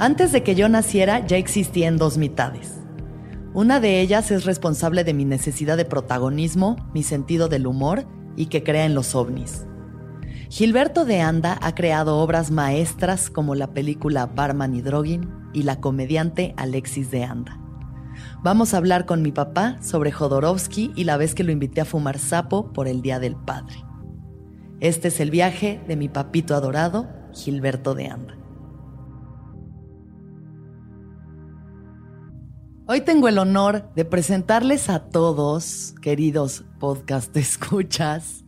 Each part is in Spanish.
Antes de que yo naciera ya existía en dos mitades. Una de ellas es responsable de mi necesidad de protagonismo, mi sentido del humor y que crea en los ovnis. Gilberto de Anda ha creado obras maestras como la película Barman y Drogin y la comediante Alexis de Anda. Vamos a hablar con mi papá sobre Jodorowsky y la vez que lo invité a fumar sapo por el Día del Padre. Este es el viaje de mi papito adorado, Gilberto de Anda. Hoy tengo el honor de presentarles a todos, queridos podcast escuchas,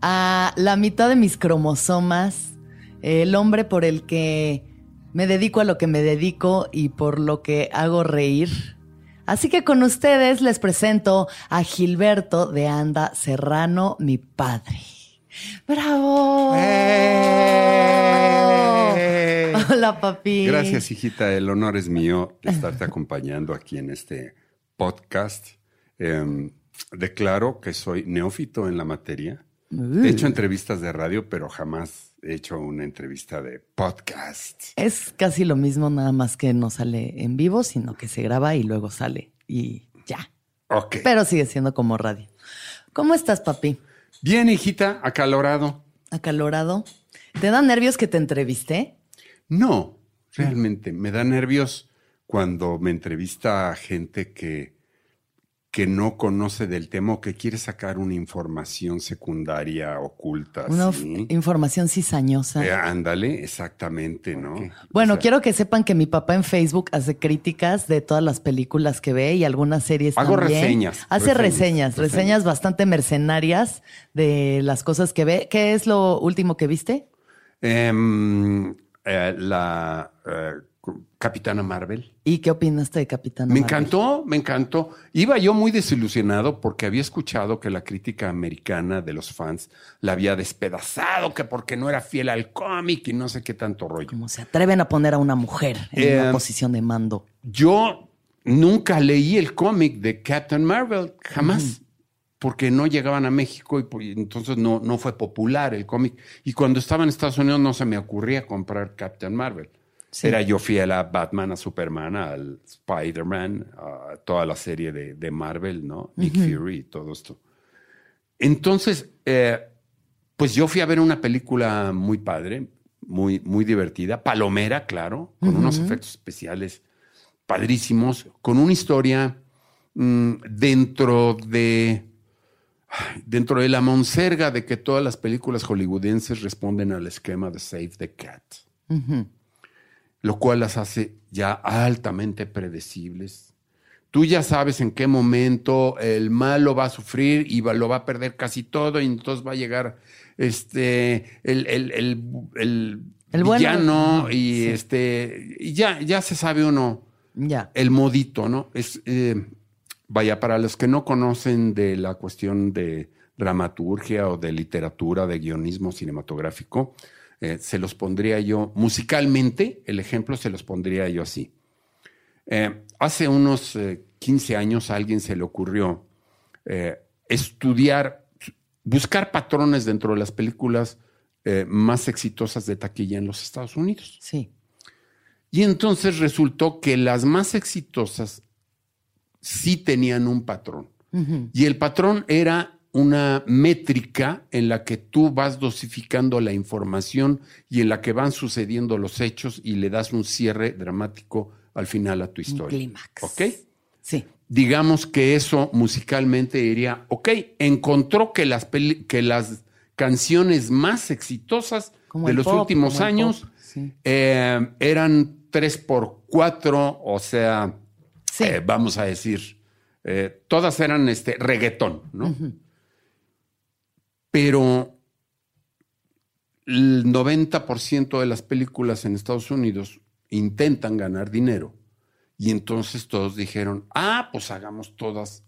a la mitad de mis cromosomas, el hombre por el que me dedico a lo que me dedico y por lo que hago reír. Así que con ustedes les presento a Gilberto de Anda Serrano, mi padre. ¡Bravo! ¡Eh! Hola, papi. Gracias, hijita. El honor es mío de estarte acompañando aquí en este podcast. Em, declaro que soy neófito en la materia. He hecho entrevistas de radio, pero jamás he hecho una entrevista de podcast. Es casi lo mismo, nada más que no sale en vivo, sino que se graba y luego sale y ya. Ok. Pero sigue siendo como radio. ¿Cómo estás, papi? Bien, hijita, acalorado. ¿Acalorado? ¿Te da nervios que te entrevisté? No, realmente me da nervios cuando me entrevista gente que, que no conoce del tema o que quiere sacar una información secundaria oculta. Una información cizañosa. Eh, ándale, exactamente, ¿no? Bueno, O sea, quiero que sepan que mi papá en Facebook hace críticas de todas las películas que ve y algunas series Hago también. reseñas, Hace reseñas, reseñas, reseñas, reseñas. bastante mercenarias de las cosas que ve. ¿Qué es lo último que viste? em, eh, la eh, Capitana Marvel. ¿Y qué opinaste de Capitán Me encantó, me encantó. Iba yo muy desilusionado porque había escuchado que la crítica americana de los fans la había despedazado, que porque no era fiel al cómic y no sé qué tanto rollo. Como se atreven a poner a una mujer en Eh, una posición de mando. Yo nunca leí el cómic de Captain Marvel, jamás, porque no llegaban a México y, entonces no, no fue popular el cómic. Y cuando estaba en Estados Unidos no se me ocurría comprar Captain Marvel. Sí. Era yo fiel a Batman, a Superman, al Spider-Man, a toda la serie de, de Marvel, ¿no? Nick Fury y todo esto. Entonces, eh, pues yo fui a ver una película muy padre, muy, muy divertida, palomera, claro, con unos efectos especiales padrísimos, con una historia mm, dentro de dentro de la monserga de que todas las películas hollywoodenses responden al esquema de Save the Cat, lo cual las hace ya altamente predecibles. Tú ya sabes en qué momento el malo va a sufrir y va- lo va a perder casi todo y entonces va a llegar este el, el, el, el El bueno. villano y Sí. este y ya, ya se sabe uno Ya. el modito, ¿no? Es, eh, vaya, para los que no conocen de la cuestión de dramaturgia o de literatura, de guionismo cinematográfico, eh, se los pondría yo, musicalmente, el ejemplo se los pondría yo así. Eh, hace unos eh, 15 años a alguien se le ocurrió eh, estudiar buscar patrones dentro de las películas más exitosas de taquilla en los Estados Unidos. Sí. Y entonces resultó que las más exitosas sí tenían un patrón. Y el patrón era una métrica en la que tú vas dosificando la información y en la que van sucediendo los hechos y le das un cierre dramático al final a tu historia. clímax. ¿Ok? Sí. Digamos que eso musicalmente diría, ok, encontró que las, que las canciones más exitosas Como de los pop, últimos años sí. eh, eran tres por cuatro, o sea, Sí. eh, vamos a decir, eh, todas eran este reggaetón, ¿no? Pero el 90% de las películas en Estados Unidos intentan ganar dinero. Y entonces todos dijeron, ah, pues hagamos todas,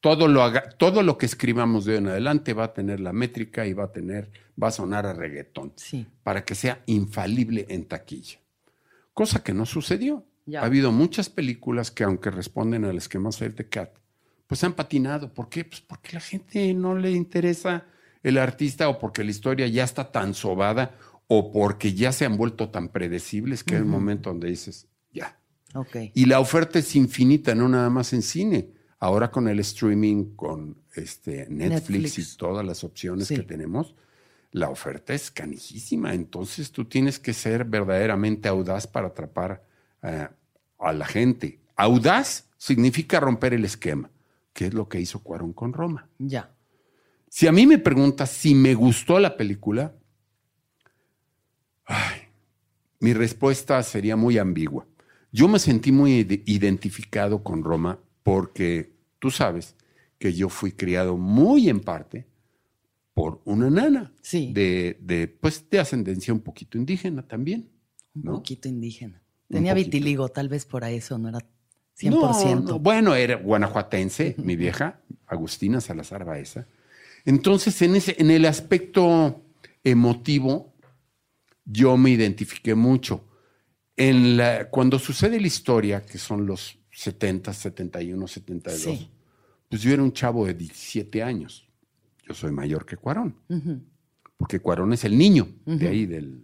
todo lo, haga- todo lo que escribamos de hoy en adelante va a tener la métrica y va a tener, va a sonar a reggaetón Sí. para que sea infalible en taquilla. Cosa que no sucedió. Ya. Ha habido muchas películas que, aunque responden al esquema Save the Cat, pues han patinado. ¿Por qué? Pues porque la gente no le interesa el artista o porque la historia ya está tan sobada o porque ya se han vuelto tan predecibles que hay un momento donde dices, ya. Ok. Y la oferta es infinita, no nada más en cine. Ahora con el streaming, con este Netflix, Netflix. y todas las opciones Sí. que tenemos, la oferta es canijísima. Entonces tú tienes que ser verdaderamente audaz para atrapar eh, a la gente. Audaz significa romper el esquema, que es lo que hizo Cuarón con Roma. Ya. Si a mí me preguntas si me gustó la película, ay, mi respuesta sería muy ambigua. Yo me sentí muy ide- identificado con Roma porque tú sabes que yo fui criado muy en parte por una nana Sí. de, de, pues, de ascendencia un poquito indígena también. Un ¿no? poquito indígena. Tenía vitiligo, tal vez por eso no era 100%. No, no, Bueno, era guanajuatense, mi vieja, Agustina Salazar Baeza. Entonces, en, ese, en el aspecto emotivo, yo me identifiqué mucho. En la, cuando sucede la historia, que son los 70, 71, 72, Sí. pues yo era un chavo de 17 años. Yo soy mayor que Cuarón, porque Cuarón es el niño de ahí del...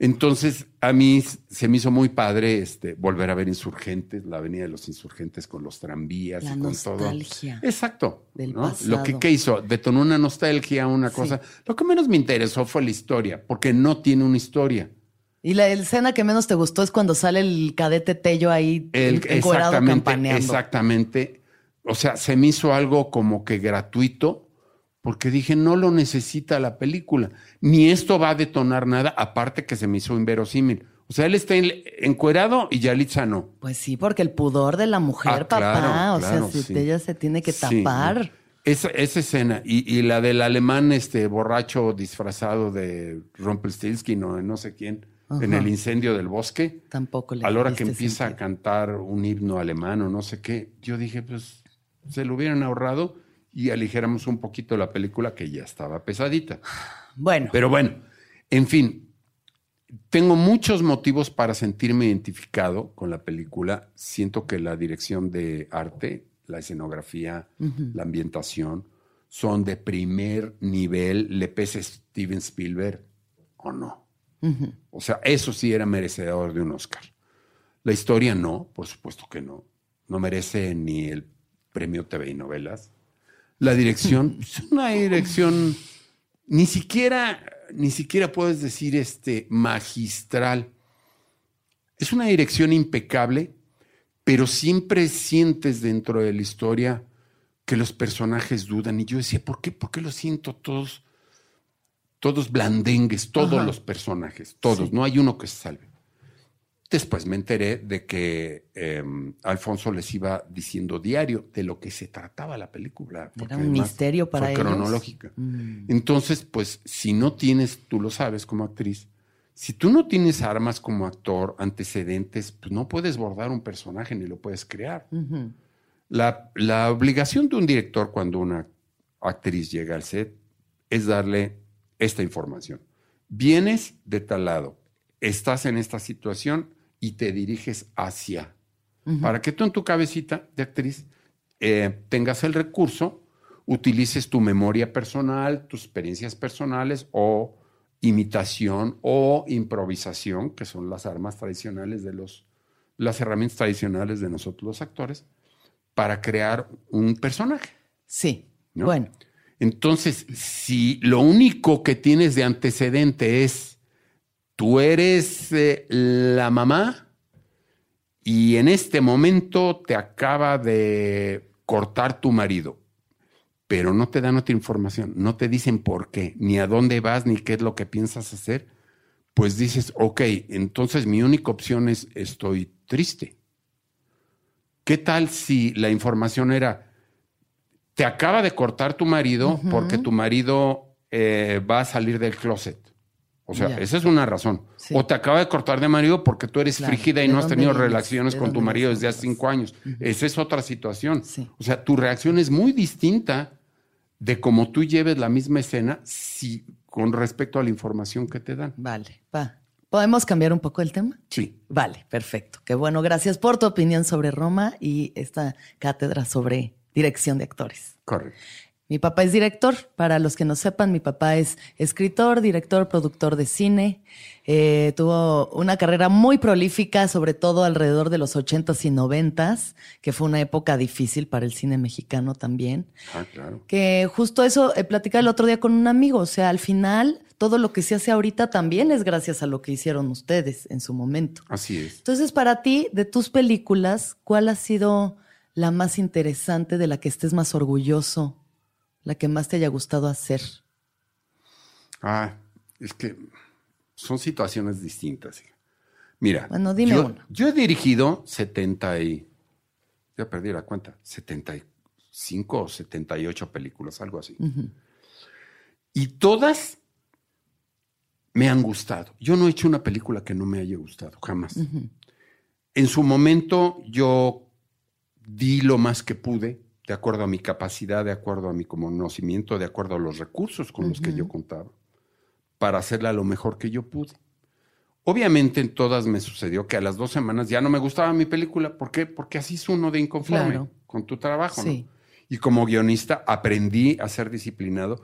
Entonces, a mí se me hizo muy padre este, volver a ver Insurgentes, la Avenida de los Insurgentes con los tranvías La y con todo. nostalgia Exacto. del ¿no? pasado. Lo que ¿qué hizo, detonó una nostalgia, una Sí. cosa. Lo que menos me interesó fue la historia, porque no tiene una historia. Y la escena que menos te gustó es cuando sale el cadete Tello ahí El- exactamente, campaneando. exactamente. O sea, se me hizo algo como que gratuito, porque dije, no lo necesita la película, ni esto va a detonar nada, aparte que se me hizo inverosímil. O sea, él está en- encuerado y Yalitza no. Pues sí, porque el pudor de la mujer, Ah, papá. claro, o claro, sea, si sí. ella se tiene que tapar. Esa, esa escena y, y la del alemán este borracho disfrazado de Rumpelstiltskin o no sé quién en el incendio del bosque, Tampoco le a la hora que empieza a cantar un himno alemán o no sé qué, yo dije, pues se lo hubieran ahorrado y aligeramos un poquito la película que ya estaba pesadita. Bueno, Pero bueno, en fin, tengo muchos motivos para sentirme identificado con la película. Siento que la dirección de arte, la escenografía, la ambientación son de primer nivel, le pese Steven Spielberg o no. O sea, eso sí era merecedor de un Oscar. La historia no, por supuesto que no. No merece ni el premio TV y novelas. La dirección es una dirección ni siquiera, ni siquiera puedes decir este magistral. Es una dirección impecable, pero siempre sientes dentro de la historia que los personajes dudan. Y yo decía, ¿por qué? ¿Por qué lo siento todos, todos blandengues, todos Ajá. los personajes, todos? Sí. No hay uno que se salve. Después me enteré de que eh, Alfonso les iba diciendo diario de lo que se trataba la película. porque un misterio para fue ellos. cronológica. Mm. Entonces, pues, si no tienes, tú lo sabes como actriz, si tú no tienes armas como actor, antecedentes, pues no puedes bordar un personaje ni lo puedes crear. La, la obligación de un director cuando una actriz llega al set es darle esta información. Vienes de tal lado, estás en esta situación y te diriges hacia. Para que tú en tu cabecita de actriz eh, tengas el recurso utilices tu memoria personal, tus experiencias personales o imitación o improvisación, que son las armas tradicionales de los, las herramientas tradicionales de nosotros los actores, para crear un personaje. Sí. ¿no? Bueno, Entonces, si lo único que tienes de antecedente es tú eres eh, la mamá y en este momento te acaba de cortar tu marido, pero no te dan otra información, no te dicen por qué, ni a dónde vas, ni qué es lo que piensas hacer, pues dices, ok, entonces mi única opción es estoy triste. ¿Qué tal si la información era, te acaba de cortar tu marido porque tu marido eh, va a salir del closet? O sea, Ya. esa es una razón. Sí. O te acaba de cortar de marido porque tú eres Claro. frígida y ¿De no has tenido relaciones ¿De con tu marido desde hace cinco años. Esa es otra situación. Sí. O sea, tu reacción es muy distinta de cómo tú lleves la misma escena si, con respecto a la información que te dan. vale, va. ¿Podemos cambiar un poco el tema? Sí. Vale, perfecto. Qué bueno, gracias por tu opinión sobre Roma y esta cátedra sobre dirección de actores. Correcto. Mi papá es director. Para los que no sepan, mi papá es escritor, director, productor de cine. Eh, tuvo una carrera muy prolífica, sobre todo alrededor de los ochentas y noventas, que fue una época difícil para el cine mexicano también. Ah, claro. Que justo eso eh, platicaba el otro día con un amigo. O sea, al final, todo lo que se hace ahorita también es gracias a lo que hicieron ustedes en su momento. Así es. Entonces, para ti, de tus películas, ¿cuál ha sido la más interesante, de la que estés más orgulloso, la que más te haya gustado hacer? Ah, es que son situaciones distintas. Mira, Bueno, dime yo, una. yo he dirigido 70 y... Ya perdí la cuenta. 75 o 78 películas, algo así. Y todas me han gustado. Yo no he hecho una película que no me haya gustado, jamás. En su momento yo di lo más que pude, de acuerdo a mi capacidad, de acuerdo a mi conocimiento, de acuerdo a los recursos con los que yo contaba, para hacerla lo mejor que yo pude. Obviamente en todas me sucedió que a las dos semanas ya no me gustaba mi película. ¿Por qué? Porque así es uno de inconforme Claro. con tu trabajo. ¿no? Y como guionista aprendí a ser disciplinado.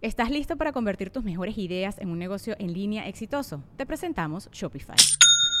¿Estás listo para convertir tus mejores ideas en un negocio en línea exitoso? Te presentamos Shopify.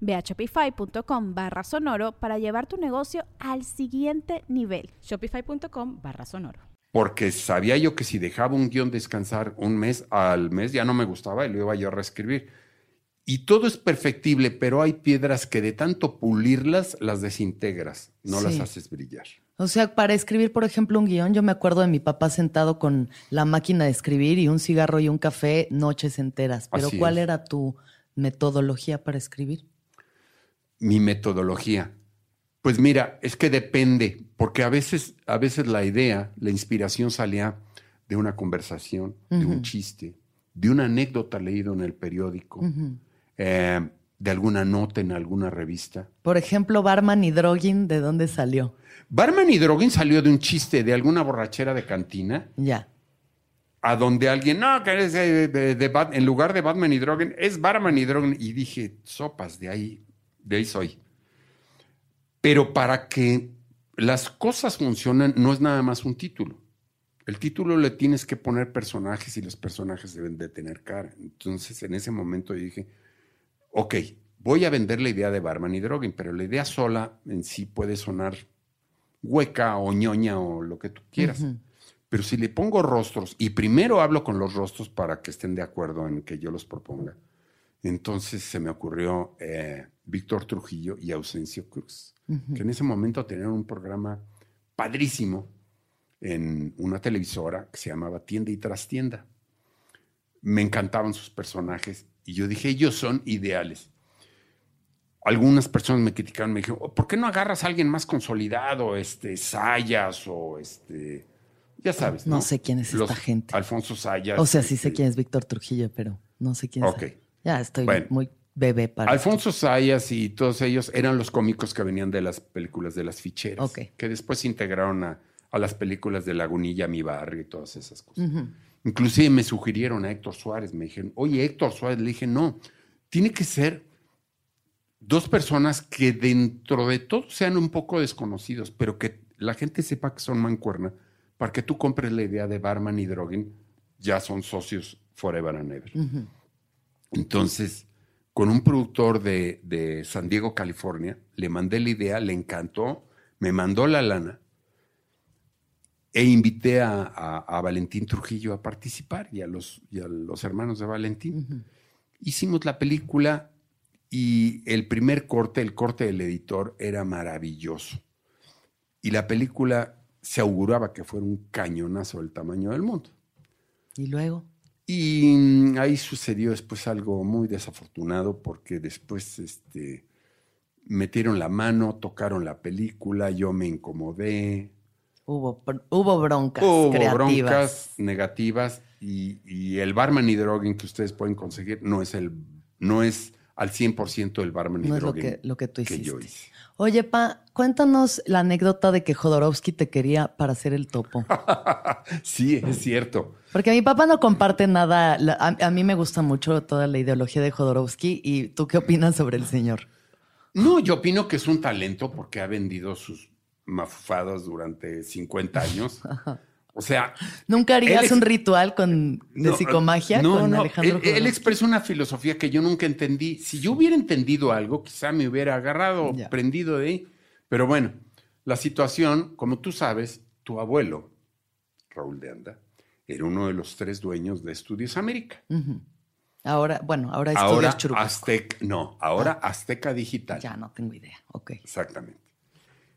Ve a shopify.com barra sonoro para llevar tu negocio al siguiente nivel. Shopify.com barra sonoro. Porque sabía yo que si dejaba un guion descansar un mes al mes ya no me gustaba y lo iba yo a reescribir. Y todo es perfectible, pero hay piedras que de tanto pulirlas las desintegras, no Sí. las haces brillar. O sea, para escribir, por ejemplo, un guion, yo me acuerdo de mi papá sentado con la máquina de escribir y un cigarro y un café noches enteras. Pero Así ¿cuál es. era tu metodología para escribir? Mi metodología. Pues mira, es que depende, porque a veces, a veces la idea, la inspiración salía de una conversación, de un chiste, de una anécdota leído en el periódico, eh, de alguna nota en alguna revista. Por ejemplo, Barman y Drogin, ¿de dónde salió? Barman y Drogin salió de un chiste de alguna borrachera de cantina, Ya. A donde alguien, no, que Bat- en lugar de Batman y Drogin, es Barman y Drogin. Y dije, sopas, de ahí, de ahí soy. Pero para que las cosas funcionen, no es nada más un título. El título le tienes que poner personajes y los personajes deben de tener cara. Entonces, en ese momento dije, ok, voy a vender la idea de Barman y Drogin, pero la idea sola en sí puede sonar hueca o ñoña o lo que tú quieras. Pero si le pongo rostros y primero hablo con los rostros para que estén de acuerdo en que yo los proponga, entonces se me ocurrió eh, Víctor Trujillo y Ausencio Cruz, que en ese momento tenían un programa padrísimo en una televisora que se llamaba Tienda y Trastienda. Me encantaban sus personajes y yo dije, ellos son ideales. Algunas personas me criticaron, me dijeron, "Oh, ¿por qué no agarras a alguien más consolidado, este, Sayas o este, ya sabes, No ¿no? sé quién es Los- esta gente. Alfonso Sayas. O sea, sí sé quién es Víctor Trujillo, pero no sé quién es. Ok. Ya estoy Bueno. muy bebé para. Alfonso Sayas y todos ellos eran los cómicos que venían de las películas de las ficheras, Ok. que después se integraron a, a las películas de Lagunilla, Mi Barrio y todas esas cosas. Ujú. Inclusive me sugirieron a Héctor Suárez, me dijeron, oye, Héctor Suárez, le dije, no, tiene que ser dos personas que dentro de todo sean un poco desconocidos, pero que la gente sepa que son mancuerna, para que tú compres la idea de Barman y Drogen, ya son socios forever and ever. Entonces, con un productor de, de San Diego, California, le mandé la idea, le encantó, me mandó la lana e invité a, a- a Valentín Trujillo a participar y a los, y a los hermanos de Valentín. Hicimos la película y el primer corte, el corte del editor, era maravilloso. Y la película se auguraba que fuera un cañonazo del tamaño del mundo. Y luego. Y mm, ahí sucedió después algo muy desafortunado porque después este, metieron la mano, tocaron la película, yo me incomodé, Hubo, hubo broncas hubo creativas. broncas negativas y, y el barman y droguing que ustedes pueden conseguir no es, el, no es al 100% el barman y No es lo droguing que, lo que tú hiciste. yo hice. Oye, Pa, cuéntanos la anécdota de que Jodorowsky te quería para hacer el topo. sí, es cierto. Porque mi papá no comparte nada. a, a mí me gusta mucho toda la ideología de Jodorowsky. ¿Y tú qué opinas sobre el señor? No, yo opino que es un talento porque ha vendido sus mafufadas durante 50 años. O sea, ¿Nunca harías ex- un ritual con, de No, psicomagia no, con no, Alejandro Él, él expresa una filosofía que yo nunca entendí. Si yo hubiera entendido algo, quizá me hubiera agarrado, Ya. prendido de ahí. Pero bueno, la situación, como tú sabes, tu abuelo, Raúl de Anda, era uno de los tres dueños de Estudios América. Ahora, bueno, ahora Ahora estudias Churubusco. Azteca, no, ahora Azteca Digital. Ya no tengo idea. Ok. Exactamente.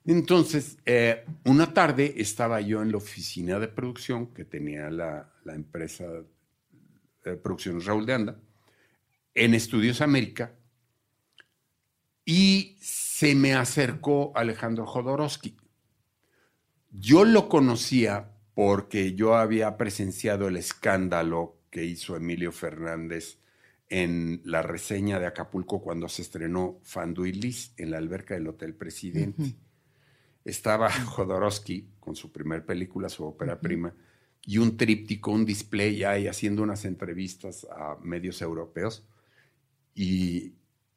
Entonces, eh, una tarde estaba yo en la oficina de producción que tenía la, empresa de producciones Raúl de Anda, en Estudios América, y se me acercó Alejandro Jodorowsky. Yo lo conocía porque yo había presenciado el escándalo que hizo Emilio Fernández en la reseña de Acapulco cuando se estrenó Fandu y Liz en la alberca del Hotel Presidente. Estaba Jodorowsky con su primer película, su ópera prima, y un tríptico, un display ahí haciendo unas entrevistas a medios europeos. Y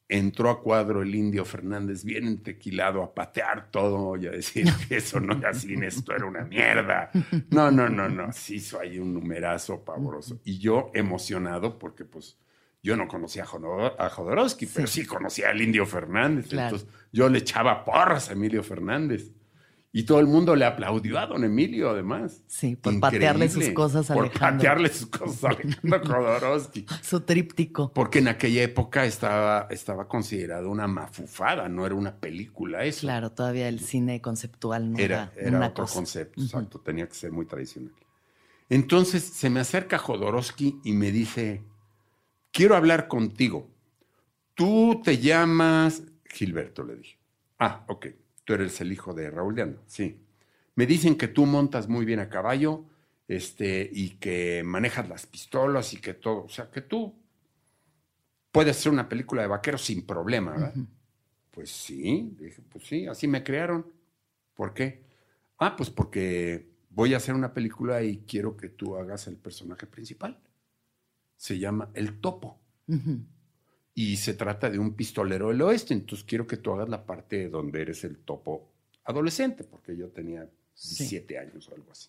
entró a cuadro el indio Fernández bien entequilado a patear todo y a decir que eso no era cine, esto era una mierda. No, no, no, no, se hizo ahí un numerazo pavoroso. Y yo emocionado porque pues yo no conocía a, Jodor- a Jodorowsky, pero sí conocía al indio Fernández. Claro. Entonces yo le echaba porras a Emilio Fernández. Y todo el mundo le aplaudió a don Emilio, además. Sí, por patearle sus cosas a Por Alejandro. patearle sus cosas a Alejandro Jodorowsky. Su tríptico. Porque en aquella época estaba, estaba considerado una mafufada, no era una película eso. Claro, todavía el cine conceptual no era, Era, era una otro cosa. concepto, exacto, tenía que ser muy tradicional. Entonces se me acerca Jodorowsky y me dice, quiero hablar contigo. Tú te llamas Gilberto, le dije. Ah, ok, tú eres el hijo de Raúl de Anda, sí. Me dicen que tú montas muy bien a caballo este, y que manejas las pistolas y que todo, o sea, que tú puedes hacer una película de vaqueros sin problema, ¿verdad? Pues sí, dije, pues sí, así me crearon. ¿Por qué? Ah, pues porque voy a hacer una película y quiero que tú hagas el personaje principal. Se llama El Topo. Y se trata de un pistolero del oeste. Entonces quiero que tú hagas la parte donde eres el topo adolescente, porque yo tenía Sí. 17 años o algo así.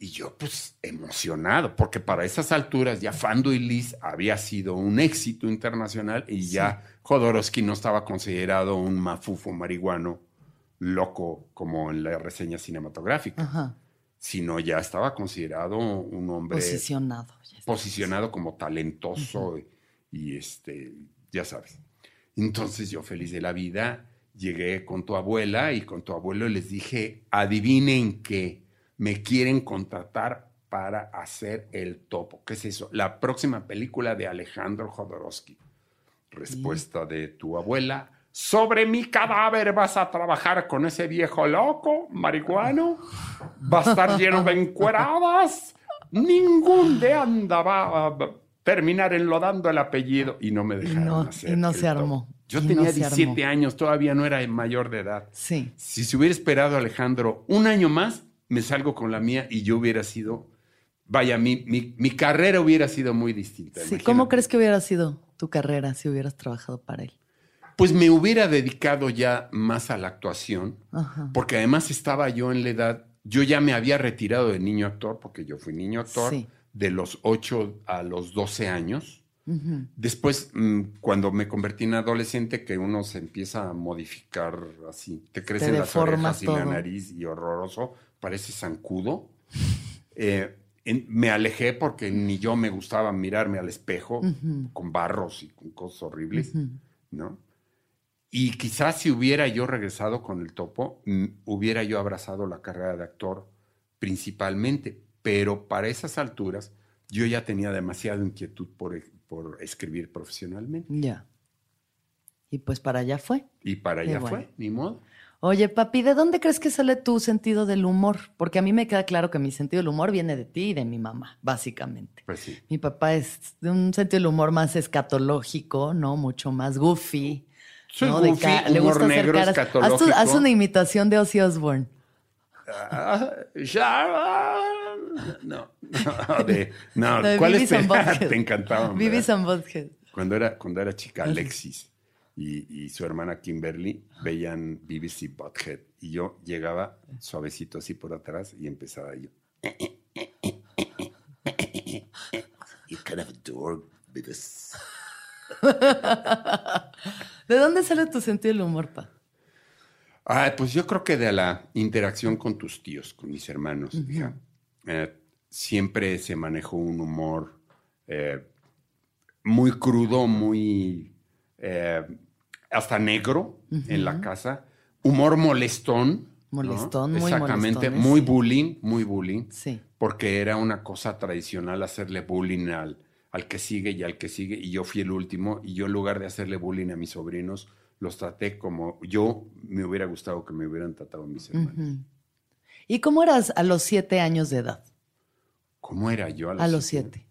Y yo, pues, emocionado, porque para esas alturas ya Fando y Liz había sido un éxito internacional y ya Jodorowsky no estaba considerado un mafufo marihuano loco como en la reseña cinematográfica, Ajá. Sino ya estaba considerado un hombre Posicionado. posicionado como talentoso y, y, este, ya sabes. Entonces yo feliz de la vida llegué con tu abuela y con tu abuelo les dije, adivinen que me quieren contratar para hacer el topo. ¿Qué es eso? La próxima película de Alejandro Jodorowsky. Respuesta de tu abuela. Sobre mi cadáver vas a trabajar con ese viejo loco, marihuano. Va a estar lleno de encueradas. Ningún de anda va a terminar enlodando el apellido. Y no me dejaron no, hacer. y no se armó. Yo tenía no se 17 armó. años, todavía no era mayor de edad. Sí. Si se hubiera esperado Alejandro un año más, me salgo con la mía y yo hubiera sido, vaya, mi, mi, mi carrera hubiera sido muy distinta. sí. imagínate. ¿Cómo crees que hubiera sido tu carrera si hubieras trabajado para él? Pues me hubiera dedicado ya más a la actuación, Ajá. porque además estaba yo en la edad, yo ya me había retirado de niño actor, porque yo fui niño actor Sí. de los 8 a los 12 años. Después, mm, cuando me convertí en adolescente, que uno se empieza a modificar así, te crecen las orejas y la nariz y horroroso, parece zancudo. Eh, en- me alejé porque ni yo me gustaba mirarme al espejo con barros y con cosas horribles. ¿no? Y quizás si hubiera yo regresado con el topo, mm, hubiera yo abrazado la carrera de actor principalmente, pero para esas alturas yo ya tenía demasiada inquietud por, e- por escribir profesionalmente. Ya. Y pues para allá fue. Y para allá bueno. fue, ni modo. Oye, papi, ¿de dónde crees que sale tu sentido del humor? Porque a mí me queda claro que mi sentido del humor viene de ti y de mi mamá, básicamente. Pues sí. Mi papá es de un sentido del humor más escatológico, ¿no? Mucho más goofy. Soy ¿no? De goofy, ca- le gusta hacer negro, caras. Haz, tu- haz una imitación de Ozzy Osbourne. Ya, no, no, de, no, La de ¿cuál es? Te and Butthead. Cuando era, cuando era chica, Alexis y, y su hermana Kimberly veían BBC Butthead y yo llegaba suavecito así por atrás y empezaba yo. You kind of adore Beavis. ¿De dónde sale tu sentido del humor, pa? Ah, pues yo creo que de la interacción con tus tíos, con mis hermanos. Eh, siempre se manejó un humor eh, muy crudo, muy eh, hasta negro en la casa. Humor molestón. ¿no? Molestón, muy Exactamente, muy bullying, muy bullying. Sí. Porque era una cosa tradicional hacerle bullying al, al que sigue y al que sigue. Y yo fui el último. Y yo en lugar de hacerle bullying a mis sobrinos, los traté como yo me hubiera gustado que me hubieran tratado mis hermanos. ¿Y cómo eras a los siete años de edad? ¿Cómo era yo a los, A los siete?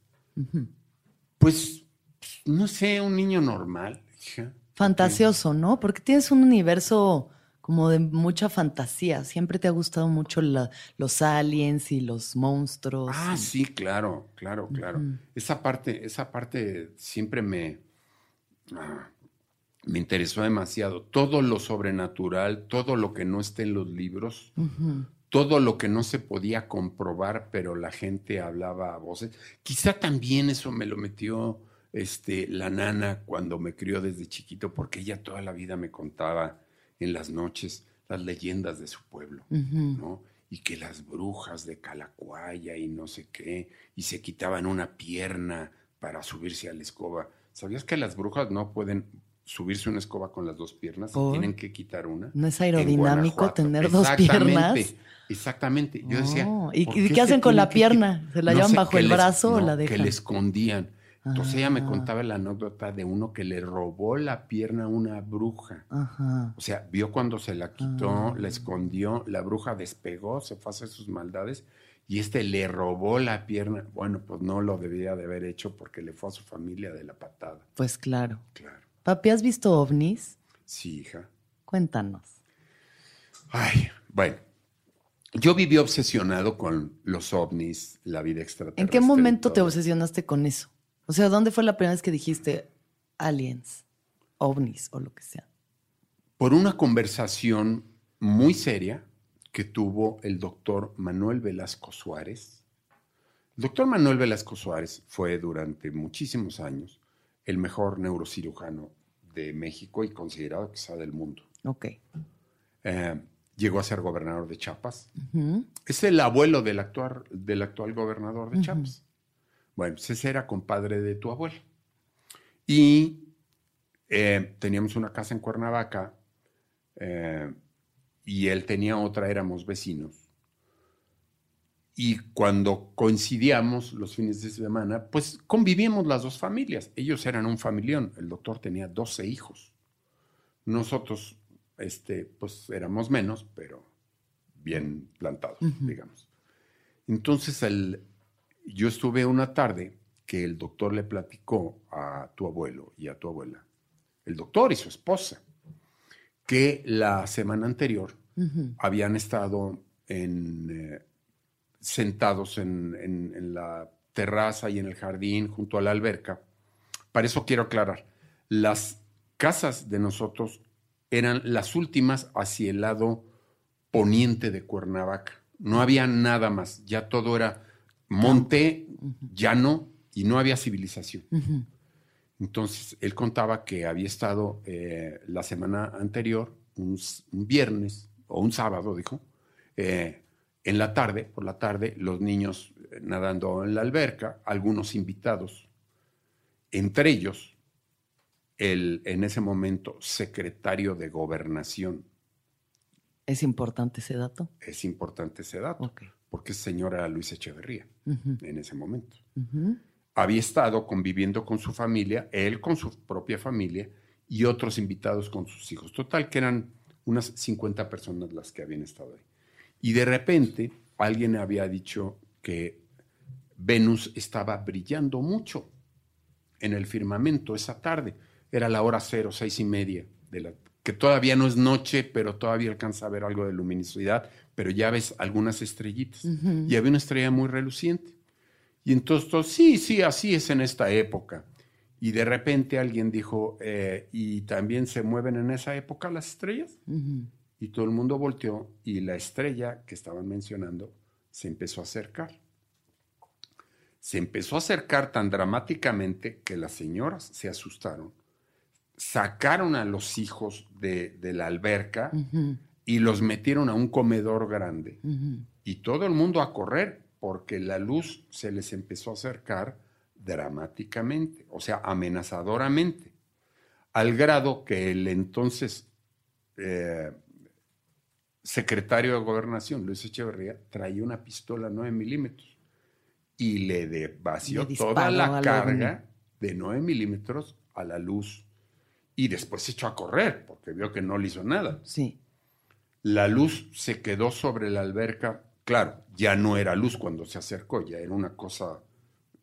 Pues, no sé, un niño normal. Fantasioso, ¿no? Porque tienes un universo como de mucha fantasía. Siempre te ha gustado mucho la- los aliens y los monstruos. Ah, y- sí, claro, claro, claro. Esa parte, esa parte siempre me, ah, me interesó demasiado. Todo lo sobrenatural, todo lo que no esté en los libros, todo lo que no se podía comprobar, pero la gente hablaba a voces. Quizá también eso me lo metió este, la nana cuando me crió desde chiquito, porque ella toda la vida me contaba en las noches las leyendas de su pueblo. ¿no? Y que las brujas de Calacuaya y no sé qué, y se quitaban una pierna para subirse a la escoba. ¿Sabías que las brujas no pueden subirse una escoba con las dos piernas? Tienen que quitar una. ¿No es aerodinámico tener dos piernas? Exactamente. Yo decía. Oh, ¿y ¿por qué- hacen con la que pierna? ¿Se la llevan bajo que el les- brazo o la Que dejan? le escondían. Entonces ella me Ah. contaba la anécdota de uno que le robó la pierna a una bruja. Ajá. O sea, vio cuando se la quitó, Ah. la escondió, la bruja despegó, se fue a hacer sus maldades y este le robó la pierna. Bueno, pues no lo debía de haber hecho porque le fue a su familia de la patada. Pues claro. Claro. Papi, ¿has visto ovnis? Sí, hija. Cuéntanos. Ay, bueno. Yo viví obsesionado con los ovnis, la vida extraterrestre. ¿En qué momento te obsesionaste con eso? O sea, ¿dónde fue la primera vez que dijiste aliens, ovnis o lo que sea? Por una conversación muy seria que tuvo el doctor Manuel Velasco Suárez. El doctor Manuel Velasco Suárez fue durante muchísimos años el mejor neurocirujano de México y considerado quizá del mundo. Ok. Eh, llegó a ser gobernador de Chiapas. Es el abuelo del actual, del actual gobernador de. Chiapas. Bueno, pues ese era compadre de tu abuelo. Y eh, teníamos una casa en Cuernavaca eh, y él tenía otra, éramos vecinos. Y cuando coincidíamos los fines de semana, pues convivíamos las dos familias. Ellos eran un familión. El doctor tenía 12 hijos. Nosotros, este, pues éramos menos, pero bien plantados, digamos. Entonces, el, yo estuve una tarde que el doctor le platicó a tu abuelo y a tu abuela, el doctor y su esposa, que la semana anterior habían estado en, eh, sentados en, en, la terraza y en el jardín junto a la alberca. Para eso quiero aclarar, las casas de nosotros eran las últimas hacia el lado poniente de Cuernavaca. No había nada más, ya todo era monte, llano y no había civilización. Entonces, él contaba que había estado eh, la semana anterior, un, viernes o un sábado, dijo, eh, en la tarde, por la tarde, los niños eh, nadando en la alberca, algunos invitados, entre ellos el, en ese momento, secretario de gobernación. ¿Es importante ese dato? Es importante ese dato, porque es señora Luis Echeverría en ese momento. Había estado conviviendo con su familia, él con su propia familia y otros invitados con sus hijos. Total, que eran unas 50 personas las que habían estado ahí. Y de repente alguien había dicho que Venus estaba brillando mucho en el firmamento esa tarde. Era la hora cero, seis y media, de la, que todavía no es noche, pero todavía alcanza a ver algo de luminosidad, pero ya ves algunas estrellitas. Y había una estrella muy reluciente. Y entonces, sí, sí, así es en esta época. Y de repente alguien dijo, eh, ¿y también se mueven en esa época las estrellas? Y todo el mundo volteó y la estrella que estaban mencionando se empezó a acercar. Se empezó a acercar tan dramáticamente que las señoras se asustaron, sacaron a los hijos de, la alberca y los metieron a un comedor grande. Y todo el mundo a correr porque la luz se les empezó a acercar dramáticamente, o sea, amenazadoramente, al grado que el entonces eh, secretario de gobernación, Luis Echeverría, traía una pistola 9 milímetros y le vació toda la carga de 9 milímetros a la luz. Y después se echó a correr porque vio que no le hizo nada. Sí. La luz se quedó sobre la alberca. Claro, ya no era luz cuando se acercó, ya era una cosa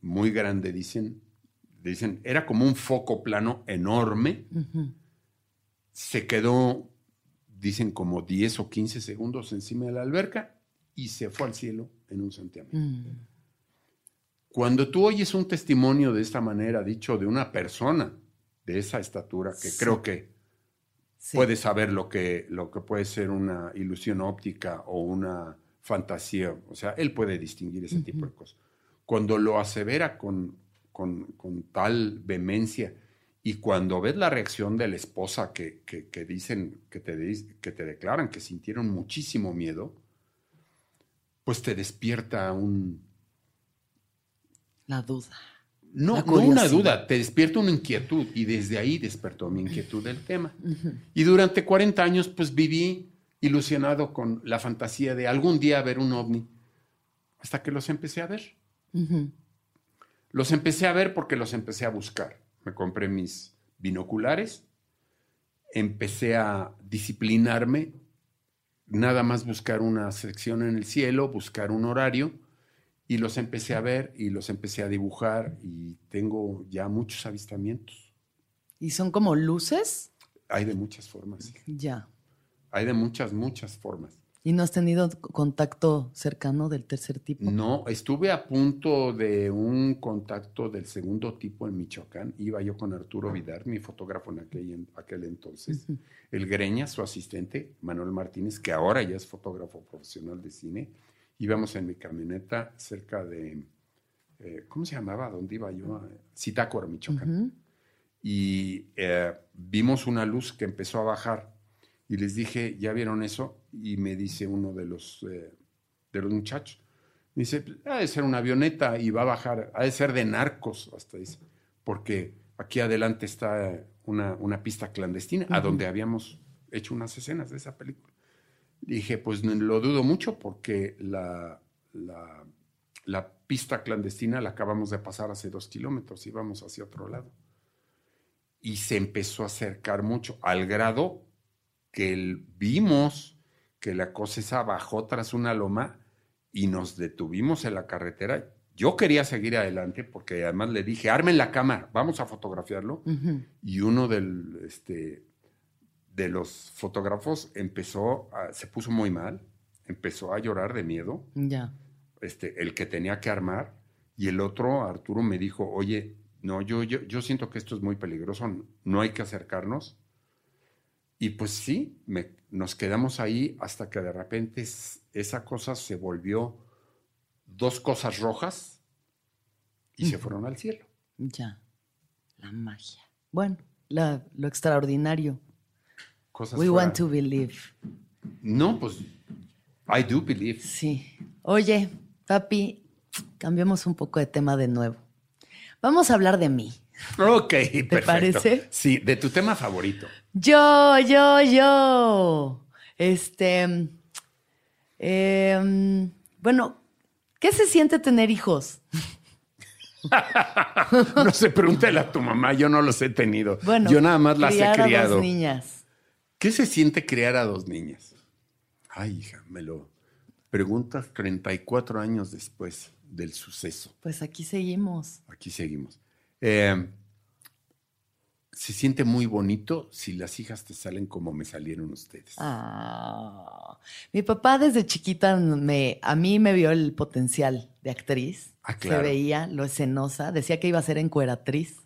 muy grande, dicen. Dicen, era como un foco plano enorme. Se quedó dicen como 10 o 15 segundos encima de la alberca y se fue al cielo en un santiamén. Mm. Cuando tú oyes un testimonio de esta manera, dicho de una persona de esa estatura, que creo que puede saber lo que, lo que puede ser una ilusión óptica o una fantasía, o sea, él puede distinguir ese tipo de cosas. Cuando lo asevera con, con, con tal vehemencia y cuando ves la reacción de la esposa que, dicen, que te, que te declaran que sintieron muchísimo miedo, pues te despierta un... La duda. No, no una duda, te despierta una inquietud y desde ahí despertó mi inquietud del tema. Y durante 40 años pues viví ilusionado con la fantasía de algún día ver un ovni, hasta que los empecé a ver. Los empecé a ver porque los empecé a buscar me compré mis binoculares, empecé a disciplinarme, nada más buscar una sección en el cielo, buscar un horario, y los empecé a ver y los empecé a dibujar y tengo ya muchos avistamientos. ¿Y son como luces? Hay de muchas formas. Ya. Hay de muchas, muchas formas. ¿Y no has tenido contacto cercano del tercer tipo? No, estuve a punto de un contacto del segundo tipo en Michoacán. Iba yo con Arturo Vidar, mi fotógrafo en aquel, aquel entonces. El Greña, su asistente, Manuel Martínez, que ahora ya es fotógrafo profesional de cine. Íbamos en mi camioneta cerca de, eh, ¿cómo se llamaba? ¿Dónde iba yo? Citácuaro, Michoacán. Y eh, vimos una luz que empezó a bajar y les dije, ¿ya vieron eso? Y me dice uno de los, eh, de los muchachos, me dice, ha de ser una avioneta y va a bajar, ha de ser de narcos, hasta dice, porque aquí adelante está una, una pista clandestina a donde habíamos hecho unas escenas de esa película. Dije, pues lo dudo mucho porque la, la, la pista clandestina la acabamos de pasar hace dos kilómetros, íbamos hacia otro lado. Y se empezó a acercar mucho, al grado que el- vimos que la cosa esa bajó tras una loma y nos detuvimos en la carretera. Yo quería seguir adelante porque además le dije, armen la cámara, vamos a fotografiarlo. Y uno del, este, de los fotógrafos empezó, a- se puso muy mal, empezó a llorar de miedo, Ya. este, el que tenía que armar, y el otro, Arturo, me dijo, oye, no, yo, yo, yo siento que esto es muy peligroso, no hay que acercarnos. Y pues sí, me- nos quedamos ahí hasta que de repente es- esa cosa se volvió dos cosas rojas y se fueron al cielo. Ya. La magia. Bueno, la- lo extraordinario. Cosas We fuera- want to believe. No, pues I do believe. Sí. Oye, papi, cambiemos un poco de tema de nuevo. Vamos a hablar de mí. Ok, perfecto. parece? Sí, de tu tema favorito. Yo, yo, yo. Este. em, bueno, ¿qué se siente tener hijos? No se pregúntale a tu mamá, yo no los he tenido. Bueno, yo nada más las he criar a criado. dos niñas. ¿Qué se siente criar a dos niñas? Ay, hija, me lo preguntas 34 años después del suceso. Pues aquí seguimos. Aquí seguimos. Eh, se siente muy bonito si las hijas te salen como me salieron ustedes. Ah, mi papá desde chiquita me, a mí me vio el potencial de actriz. Ah, claro. Se veía lo escenosa. Decía que iba a ser encueratriz.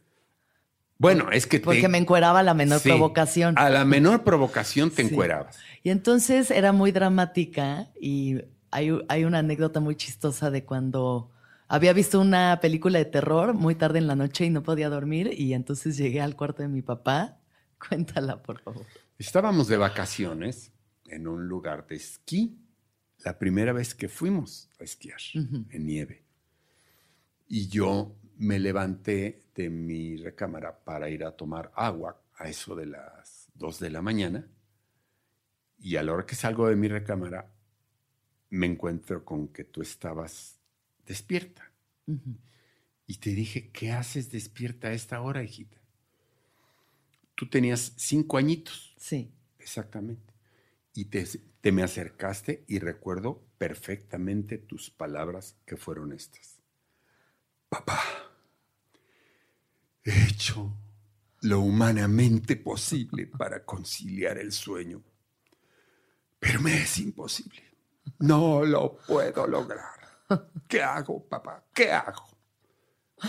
Bueno, es que te- Porque me encueraba a la menor Sí, provocación. A la menor provocación te Sí. encuerabas. Y entonces era muy dramática y hay, hay una anécdota muy chistosa de cuando había visto una película de terror muy tarde en la noche y no podía dormir y entonces llegué al cuarto de mi papá. Cuéntala, por favor. Estábamos de vacaciones en un lugar de esquí, la primera vez que fuimos a esquiar en nieve. Y yo me levanté de mi recámara para ir a tomar agua a eso de las 2 de la mañana. Y a la hora que salgo de mi recámara, me encuentro con que tú estabas despierta. Y te dije, ¿qué haces despierta a esta hora, hijita? Tú tenías cinco añitos. Sí. Exactamente. Y te, te me acercaste y recuerdo perfectamente tus palabras que fueron estas. Papá, he hecho lo humanamente posible para conciliar el sueño, pero me es imposible. No lo puedo lograr. ¿Qué hago, papá? ¿Qué hago?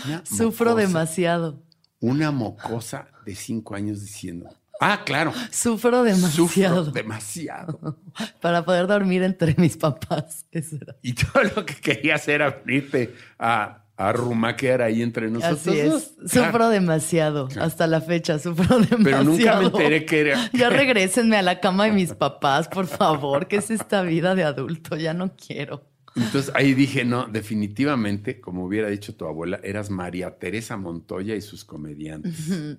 Una Sufro mocosa- demasiado. Una mocosa de cinco años diciendo, ah, claro, Sufro demasiado. Sufro demasiado. Para poder dormir entre mis papás. Eso era. Y todo lo que querías era venirte a, a rumaquear ahí entre nosotros. Así es. Sufro demasiado. Hasta la fecha, sufro demasiado. Pero nunca me enteré que era. Ya regrésenme a la cama de mis papás, por favor. ¿Qué es esta vida de adulto? Ya no quiero. Entonces ahí dije, no, definitivamente, como hubiera dicho tu abuela, eras María Teresa Montoya y sus comediantes.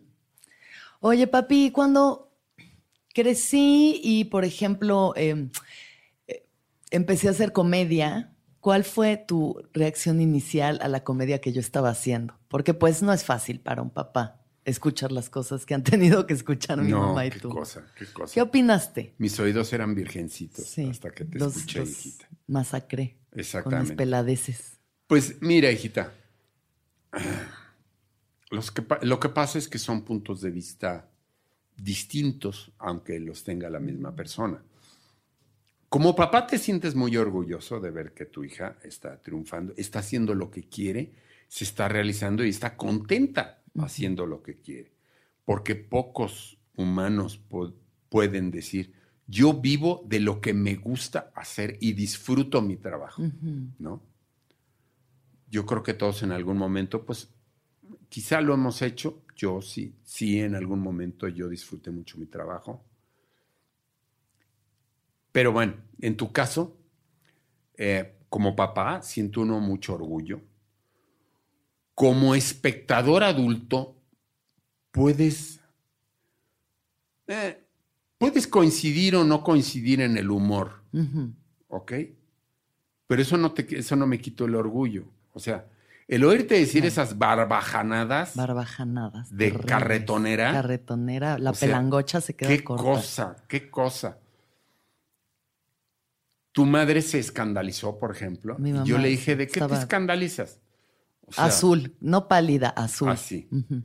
Oye, papi, cuando crecí y, por ejemplo, eh, eh, empecé a hacer comedia, ¿cuál fue tu reacción inicial a la comedia que yo estaba haciendo? Porque pues no es fácil para un papá escuchar las cosas que han tenido que escuchar mi no, mamá y qué tú. cosa, qué cosa. ¿Qué opinaste? Mis oídos eran virgencitos hasta que te los- escuché, los hijita. Masacré con mis Exactamente. peladeces. Pues mira, hijita, los que pa- lo que pasa es que son puntos de vista distintos, aunque los tenga la misma persona. Como papá te sientes muy orgulloso de ver que tu hija está triunfando, está haciendo lo que quiere, se está realizando y está contenta haciendo lo que quiere. Porque pocos humanos pueden decir, yo vivo de lo que me gusta hacer y disfruto mi trabajo. ¿no? Yo creo que todos en algún momento, pues, quizá lo hemos hecho. Yo sí, sí, en algún momento yo disfruté mucho mi trabajo. Pero bueno, en tu caso, eh, como papá, siento uno mucho orgullo. Como espectador adulto, puedes, eh, puedes coincidir o no coincidir en el humor, Ujú. ¿ok? Pero eso no, te, eso no me quitó el orgullo. O sea, el oírte decir esas barbajanadas, Barbajanadas. ¿De terribles. carretonera? Carretonera. La O sea, pelangocha se queda qué corta. cosa, qué cosa. Tu madre se escandalizó, por ejemplo. Mi y mamá yo le dije, ¿de qué estaba- te escandalizas? O sea, azul, no pálida, azul. Así. Ujú.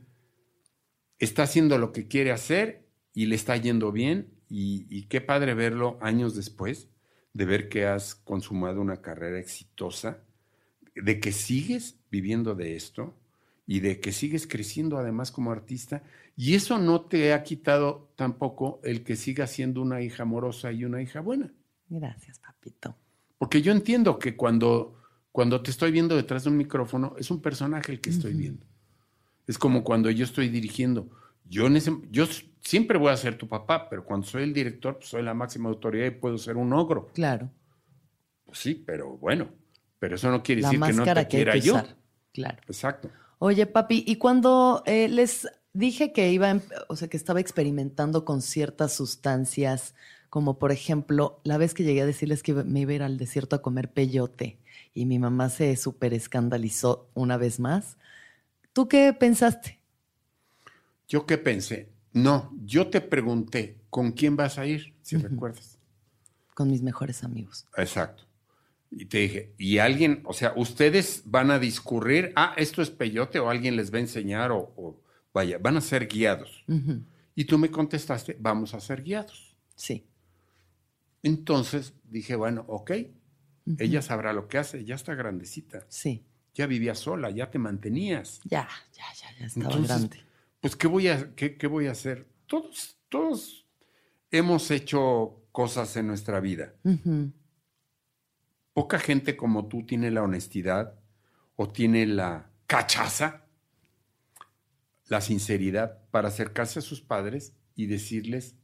Está haciendo lo que quiere hacer y le está yendo bien. Y, y qué padre verlo años después, de ver que has consumado una carrera exitosa, de que sigues viviendo de esto y de que sigues creciendo además como artista. Y eso no te ha quitado tampoco el que sigas siendo una hija amorosa y una hija buena. Gracias, papito. Porque yo entiendo que cuando, cuando te estoy viendo detrás de un micrófono, es un personaje el que estoy viendo. Es como cuando yo estoy dirigiendo. Yo, en ese- yo siempre voy a ser tu papá, pero cuando soy el director, pues soy la máxima autoridad y puedo ser un ogro. Claro. Pues sí, pero bueno. Pero eso no quiere La decir que no te que quiera que yo. Claro. Exacto. Oye, papi, y cuando eh, les dije que iba, em- o sea, que estaba experimentando con ciertas sustancias, como por ejemplo, la vez que llegué a decirles que me iba a ir al desierto a comer peyote y mi mamá se súper escandalizó una vez más, ¿tú qué pensaste? ¿Yo qué pensé? No, yo te pregunté, ¿con quién vas a ir? Si recuerdas. Con mis mejores amigos. Exacto. Y te dije, ¿y alguien, o sea, ustedes van a discurrir, ah, esto es peyote o alguien les va a enseñar o, o vaya, van a ser guiados? Y tú me contestaste, vamos a ser guiados. Sí. Entonces dije, bueno, ok, ella sabrá lo que hace, ya está grandecita, Sí. ya vivía sola, ya te mantenías. Ya, ya, ya, ya estaba Entonces, grande. Pues, ¿qué voy a, qué, qué voy a hacer? Todos, todos hemos hecho cosas en nuestra vida. Poca gente como tú tiene la honestidad o tiene la cachaza, la sinceridad para acercarse a sus padres y decirles,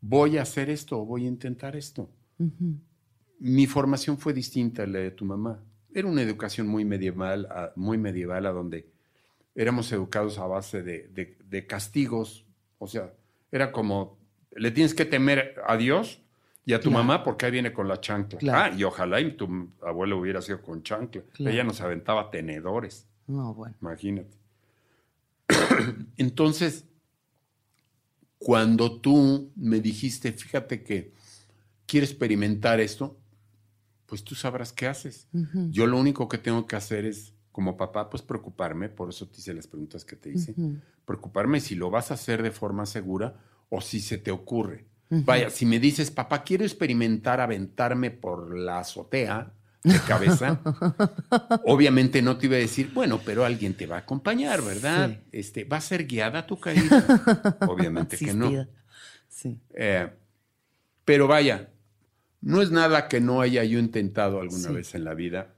voy a hacer esto o voy a intentar esto. ujú. Mi formación fue distinta a la de tu mamá. Era una educación muy medieval, muy medieval, a donde éramos educados a base de, de- de castigos. O sea, era como, le tienes que temer a Dios y a tu Claro. mamá porque ahí viene con la chancla. Claro. Ah, y ojalá y tu abuelo hubiera sido con chancla. Claro. Ella nos aventaba tenedores, No, bueno. imagínate. Entonces, cuando tú me dijiste, fíjate que quiero experimentar esto, pues tú sabrás qué haces. Yo lo único que tengo que hacer es, como papá, pues preocuparme, por eso te hice las preguntas que te hice, preocuparme si lo vas a hacer de forma segura o si se te ocurre. Vaya, si me dices, papá, quiero experimentar aventarme por la azotea de cabeza, obviamente no te iba a decir, bueno, pero alguien te va a acompañar, ¿verdad? Sí. Este, ¿Va a ser guiada tu caída? obviamente que no. Sí. Eh, pero vaya, no es nada que no haya yo intentado alguna Sí. vez en la vida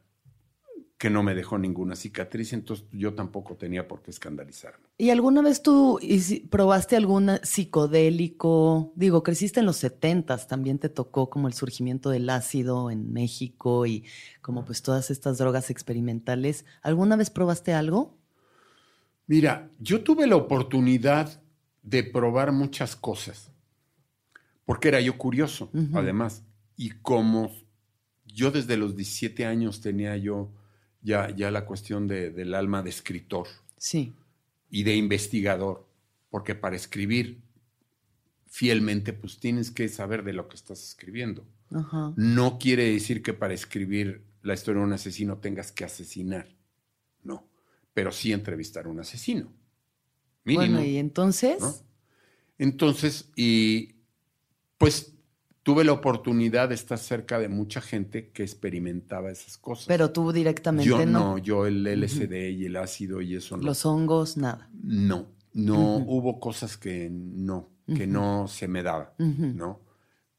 que no me dejó ninguna cicatriz, entonces yo tampoco tenía por qué escandalizarme. ¿Y alguna vez tú probaste algún psicodélico? Digo, creciste en los setentas, también te tocó como el surgimiento del ácido en México y como pues todas estas drogas experimentales. ¿Alguna vez probaste algo? Mira, yo tuve la oportunidad de probar muchas cosas, porque era yo curioso, además, y como yo desde los 17 años tenía yo ya, ya la cuestión de- del alma de escritor. Sí. y de investigador, porque para escribir fielmente, pues tienes que saber de lo que estás escribiendo. Ajá. No quiere decir que para escribir la historia de un asesino tengas que asesinar, no, pero sí entrevistar a un asesino. Mínimo. Bueno, y entonces, ¿no? Entonces, y pues tuve la oportunidad de estar cerca de mucha gente que experimentaba esas cosas. pero tú directamente yo no. no, yo el LSD y el ácido y eso no. Los hongos, nada. No, no, hubo cosas que no, que no se me daba. ¿no?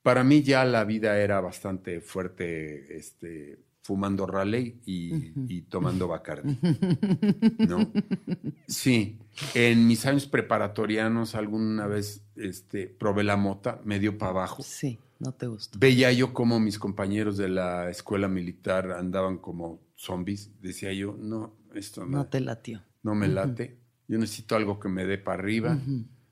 Para mí ya la vida era bastante fuerte, este, fumando Raleigh y tomando Bacardi, ¿no? Sí, en mis años preparatorianos alguna vez este, probé la mota, me dio para abajo. Sí, no te gustó. Veía yo como mis compañeros de la escuela militar andaban como zombies. Decía yo, no, esto no, No te latió. no me late. Yo necesito algo que me dé para arriba.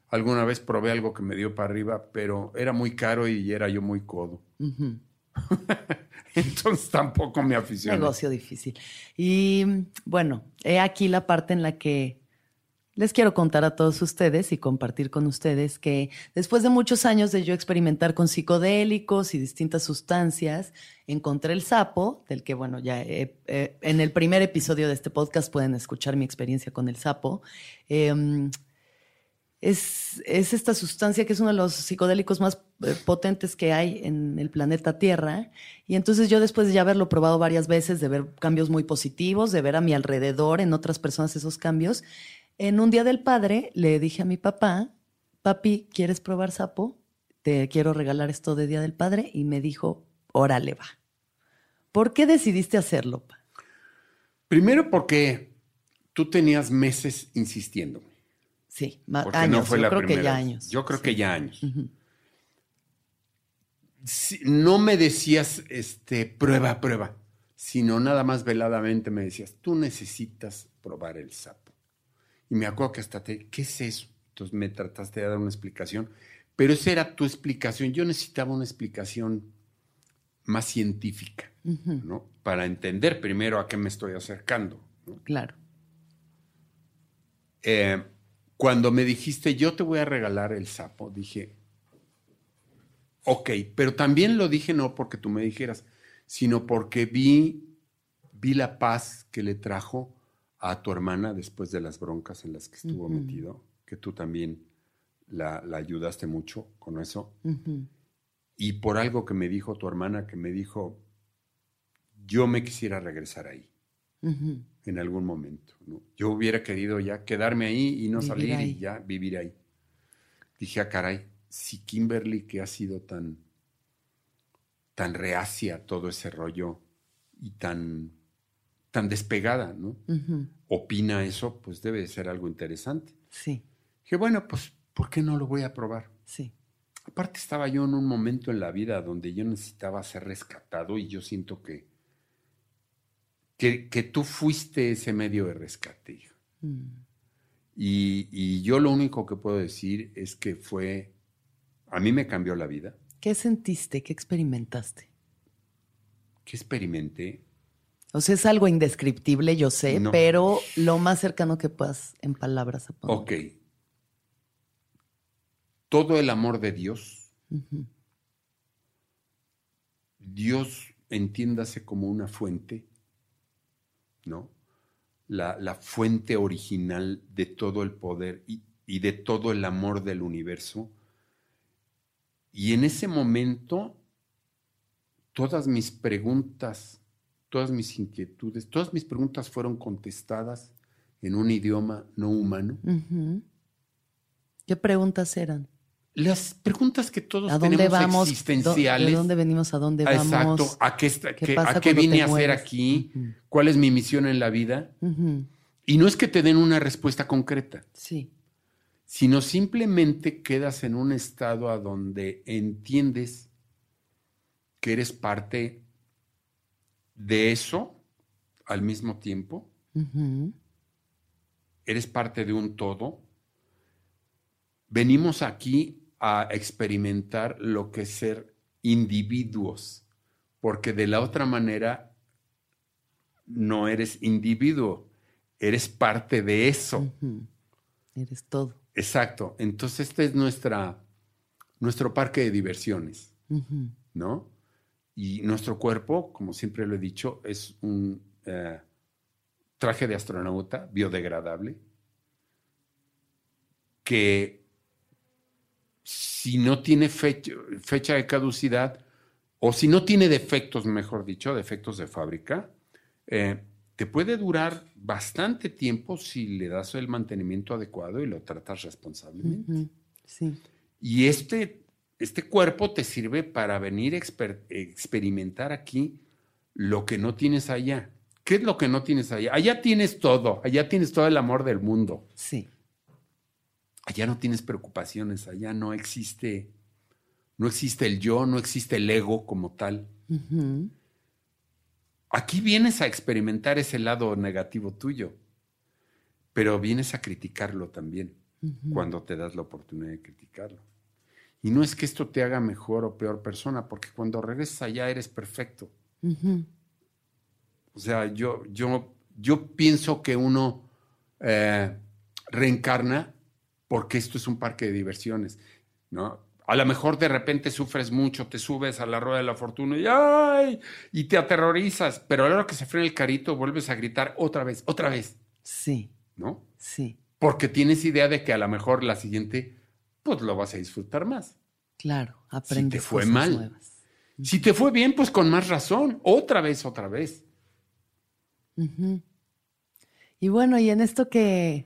Alguna vez probé algo que me dio para arriba, pero era muy caro y era yo muy codo. Entonces tampoco me aficioné. Negocio difícil. Y bueno, he aquí la parte en la que les quiero contar a todos ustedes y compartir con ustedes que después de muchos años de yo experimentar con psicodélicos y distintas sustancias, encontré el sapo, del que, bueno, ya he- eh, en el primer episodio de este podcast pueden escuchar mi experiencia con el sapo. Em, es, es esta sustancia que es uno de los psicodélicos más eh, potentes que hay en el planeta Tierra. Y entonces yo después de ya haberlo probado varias veces, de ver cambios muy positivos, de ver a mi alrededor en otras personas esos cambios, en un día del padre le dije a mi papá, papi, ¿quieres probar sapo? Te quiero regalar esto de Día del Padre. Y me dijo, órale va. ¿Por qué decidiste hacerlo? pa? Primero porque tú tenías meses insistiendo. Sí, Porque años. no fue yo la creo que ya años. Yo creo Sí. que ya años. Sí, no me decías, este, prueba, prueba, sino nada más veladamente me decías, tú necesitas probar el sapo. Y me acuerdo que hasta te, ¿qué es eso? Entonces me trataste de dar una explicación, pero esa era tu explicación. Yo necesitaba una explicación más científica, ¿no? Para entender primero a qué me estoy acercando. ¿no? Claro. Eh, cuando me dijiste, yo te voy a regalar el sapo, dije, ok, pero también lo dije no porque tú me dijeras, sino porque vi, vi la paz que le trajo a tu hermana después de las broncas en las que estuvo metido, que tú también la, la ayudaste mucho con eso, y por algo que me dijo tu hermana, que me dijo, yo me quisiera regresar ahí en algún momento. ¿no? Yo hubiera querido ya quedarme ahí y no Vivir salir ahí. y ya vivir ahí. Dije, ah, caray, si Kimberly, que ha sido tan, tan reacia a todo ese rollo y tan, tan despegada, ¿no? Opina eso, pues debe de ser algo interesante. Sí, Dije, bueno, pues, ¿por qué no lo voy a probar? sí. Aparte estaba yo en un momento en la vida donde yo necesitaba ser rescatado y yo siento que, que, que tú fuiste ese medio de rescate. hija. Mm, Y, y yo lo único que puedo decir es que fue, a mí me cambió la vida, ¿Qué sentiste? ¿Qué experimentaste? que experimenté. O sea, es algo indescriptible, yo sé, No. pero lo más cercano que puedas en palabras a poner. Ok. Todo el amor de Dios, Dios entiéndase como una fuente, ¿no? La, la fuente original de todo el poder y, y de todo el amor del universo. Y en ese momento, todas mis preguntas, todas mis inquietudes, todas mis preguntas fueron contestadas en un idioma no humano. ¿Qué preguntas eran? Las preguntas que todos ¿A dónde tenemos existenciales. ¿De dónde venimos? ¿A dónde Ah, vamos? Exacto. ¿A qué, está- ¿Qué qué- pasa a qué te vine a hacer aquí? ¿Cuál es mi misión en la vida? Y no es que te den una respuesta concreta, Sí. sino simplemente quedas en un estado a donde entiendes que eres parte de eso al mismo tiempo, eres parte de un todo. Venimos aquí a experimentar lo que es ser individuos, porque de la otra manera no eres individuo, eres parte de eso. Eres todo. Exacto. Entonces este es nuestra, nuestro parque de diversiones, ¿no? Y nuestro cuerpo, como siempre lo he dicho, es un eh, traje de astronauta biodegradable que si no tiene fecha, fecha de caducidad o si no tiene defectos, mejor dicho, defectos de fábrica, eh, te puede durar bastante tiempo si le das el mantenimiento adecuado y lo tratas responsablemente. Sí. Y este, este cuerpo te sirve para venir a exper- experimentar aquí lo que no tienes allá. ¿Qué es lo que no tienes allá? Allá tienes todo, allá tienes todo el amor del mundo. Sí. Allá no tienes preocupaciones, allá no existe, no existe el yo, no existe el ego como tal. Aquí vienes a experimentar ese lado negativo tuyo, pero vienes a criticarlo también. cuando te das la oportunidad de criticarlo. Y no es que esto te haga mejor o peor persona, porque cuando regresas allá eres perfecto. O sea, yo, yo, yo pienso que uno eh, reencarna porque esto es un parque de diversiones, ¿no? A lo mejor de repente sufres mucho, te subes a la rueda de la fortuna y ¡ay! y te aterrorizas, pero a la hora que se frena el carito vuelves a gritar otra vez, otra vez. Sí. ¿No? Sí. Porque tienes idea de que a lo mejor la siguiente, pues lo vas a disfrutar más. Claro, aprendes. Si te fue mal. Si te fue bien, pues con más razón. Otra vez, otra vez. Y bueno, y en esto que,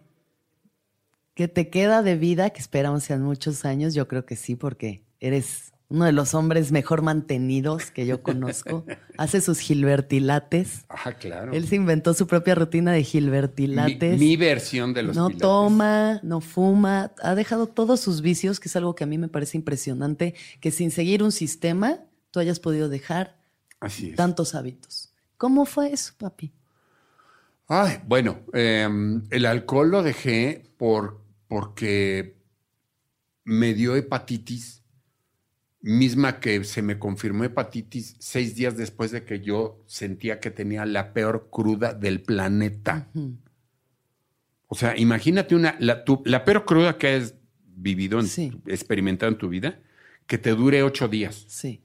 que te queda de vida, que esperamos sean muchos años, yo creo que sí, porque eres uno de los hombres mejor mantenidos que yo conozco. Hace sus gilbertilates. Ajá, claro. Él se inventó su propia rutina de gilbertilates. Mi, versión de los No toma, no fuma, ha dejado todos sus vicios, que es algo que a mí me parece impresionante, que sin seguir un sistema tú hayas podido dejar tantos hábitos. ¿Cómo fue eso, papi? Ay, bueno, em, el alcohol lo dejé por, porque me dio hepatitis, misma que se me confirmó hepatitis seis días después de que yo sentía que tenía la peor cruda del planeta. O sea, imagínate una, la, peor cruda que has vivido, experimentado en tu vida, que te dure ocho días. Sí.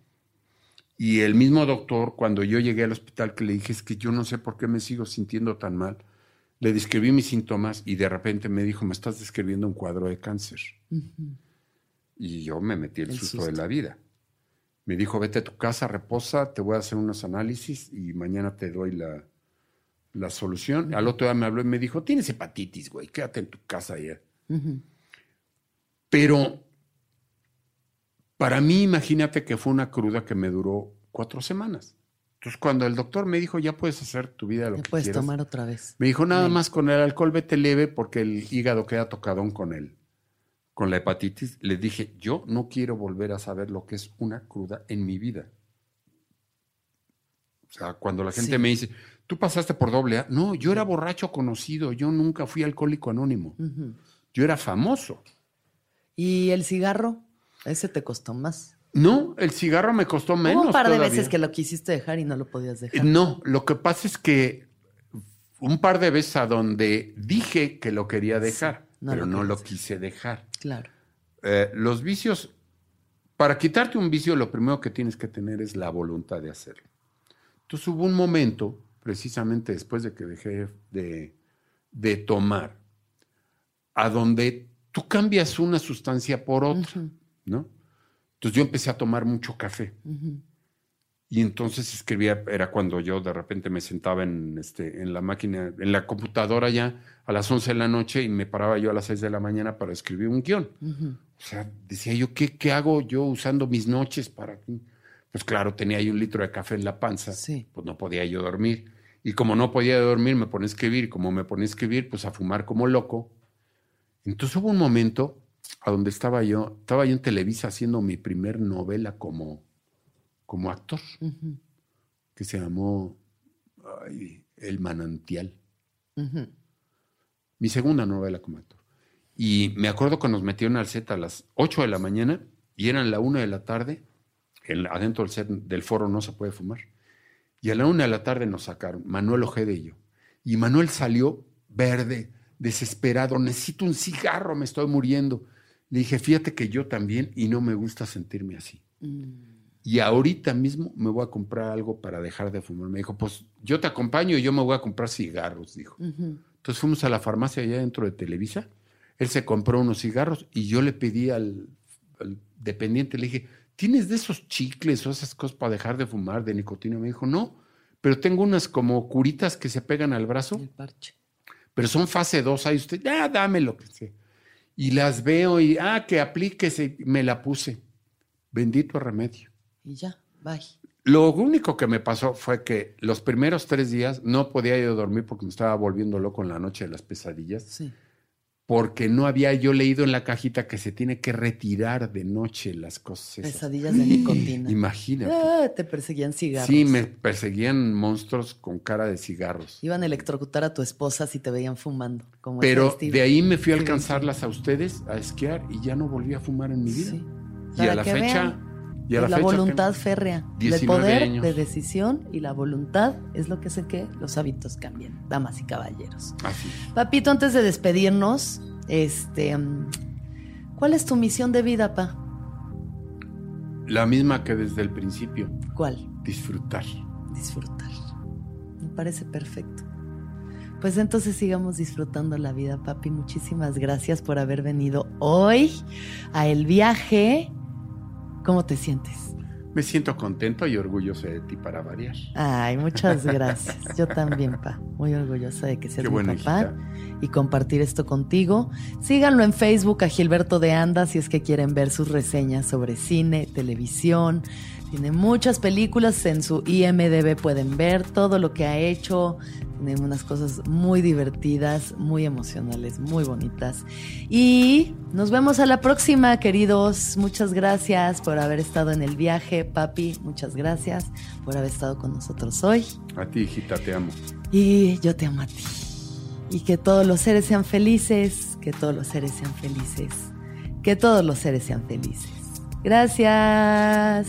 Y el mismo doctor, cuando yo llegué al hospital, que le dije, es que yo no sé por qué me sigo sintiendo tan mal, le describí mis síntomas y de repente me dijo, me estás describiendo un cuadro de cáncer. Y yo me metí el, susto, de la vida. Me dijo, vete a tu casa, reposa, te voy a hacer unos análisis y mañana te doy la, la solución. Al otro día me habló y me dijo, tienes hepatitis, güey, quédate en tu casa ya. Pero para mí, imagínate que fue una cruda que me duró cuatro semanas. Entonces, cuando el doctor me dijo, ya puedes hacer tu vida lo que puedes quieras. tomar otra vez. Me dijo, nada más con el alcohol vete leve porque el hígado queda tocadón con él. Con la hepatitis, le dije, yo no quiero volver a saber lo que es una cruda en mi vida. O sea, cuando la gente me dice, tú pasaste por doble A. No, yo era borracho conocido, yo nunca fui alcohólico anónimo. Yo era famoso. ¿Y el cigarro? Ese te costó más. No, el cigarro me costó menos. un par de veces que lo quisiste dejar y no lo podías dejar. No, lo que pasa es que un par de veces a donde dije que lo quería dejar, pero no lo quise dejar. Claro. Eh, los vicios, para quitarte un vicio, lo primero que tienes que tener es la voluntad de hacerlo. Entonces hubo un momento, precisamente después de que dejé de, tomar, a donde tú cambias una sustancia por otra. ¿no? Entonces yo empecé a tomar mucho café. Y entonces escribía, era cuando yo de repente me sentaba en, este, en la máquina, en la computadora ya a las 11 de la noche y me paraba yo a las 6 de la mañana para escribir un guion. O sea, decía yo, ¿qué, ¿qué, hago yo usando mis noches para...? Pues claro, tenía ahí un litro de café en la panza, pues no podía yo dormir. Y como no podía dormir, me ponía a escribir. Como me ponía a escribir, pues a fumar como loco. Entonces hubo un momento a donde estaba yo, estaba yo en Televisa haciendo mi primer novela como, como actor, que se llamó El Manantial. Mi segunda novela como actor. Y me acuerdo que nos metieron al set a las 8 de la mañana y eran la 1 de la tarde. adentro del set del foro no se puede fumar. Y a la 1 de la tarde nos sacaron, Manuel Ojeda y yo. Y Manuel salió verde, desesperado, necesito un cigarro, me estoy muriendo. Le dije, fíjate que yo también y no me gusta sentirme así. Mm. Y ahorita mismo me voy a comprar algo para dejar de fumar. Me dijo, pues yo te acompaño y yo me voy a comprar cigarros, dijo. Entonces fuimos a la farmacia allá dentro de Televisa. Él se compró unos cigarros y yo le pedí al, dependiente, le dije, ¿tienes de esos chicles o esas cosas para dejar de fumar de nicotina? Me dijo, no, pero tengo unas como curitas que se pegan al brazo. El parche. Pero son fase 2, ahí usted, ya, dame lo que sea y las veo y, ah, que aplíquese, me la puse. Bendito remedio. Y ya, bye. Lo único que me pasó fue que los primeros tres días no podía ir a dormir porque me estaba volviendo loco en la noche de las pesadillas. Sí. porque no había yo leído en la cajita que se tiene que retirar de noche las cosas. esas. Pesadillas de nicotina. Imagínate. Ah, te perseguían cigarros. Sí, me perseguían monstruos con cara de cigarros. Iban a electrocutar a tu esposa si te veían fumando. Como Pero de ahí me fui a alcanzarlas a ustedes a esquiar y ya no volví a fumar en mi vida. Sí. Y a la fecha. vean. Y a la, la fecha voluntad tengo- férrea. El 19 poder años. de decisión y la voluntad es lo que hace que los hábitos cambien, damas y caballeros. Así. Papito, antes de despedirnos, este, ¿cuál es tu misión de vida, pa? La misma que desde el principio. ¿Cuál? Disfrutar. Disfrutar. Me parece perfecto. Pues entonces sigamos disfrutando la vida, papi. Muchísimas gracias por haber venido hoy a el viaje. ¿Cómo te sientes? Me siento contento y orgulloso de ti para variar. Ay, muchas gracias. Yo también, pa. Muy orgullosa de que seas Qué mi papá hijita. y compartir esto contigo. Síganlo en Facebook a Gilberto de Anda si es que quieren ver sus reseñas sobre cine, televisión. Tiene muchas películas en su IMDB, pueden ver todo lo que ha hecho. Tiene unas cosas muy divertidas, muy emocionales, muy bonitas. Y nos vemos a la próxima, queridos. Muchas gracias por haber estado en el viaje, papi. Muchas gracias por haber estado con nosotros hoy. A ti, hijita, te amo. Y yo te amo a ti. Y que todos los seres sean felices, que todos los seres sean felices, que todos los seres sean felices. Gracias.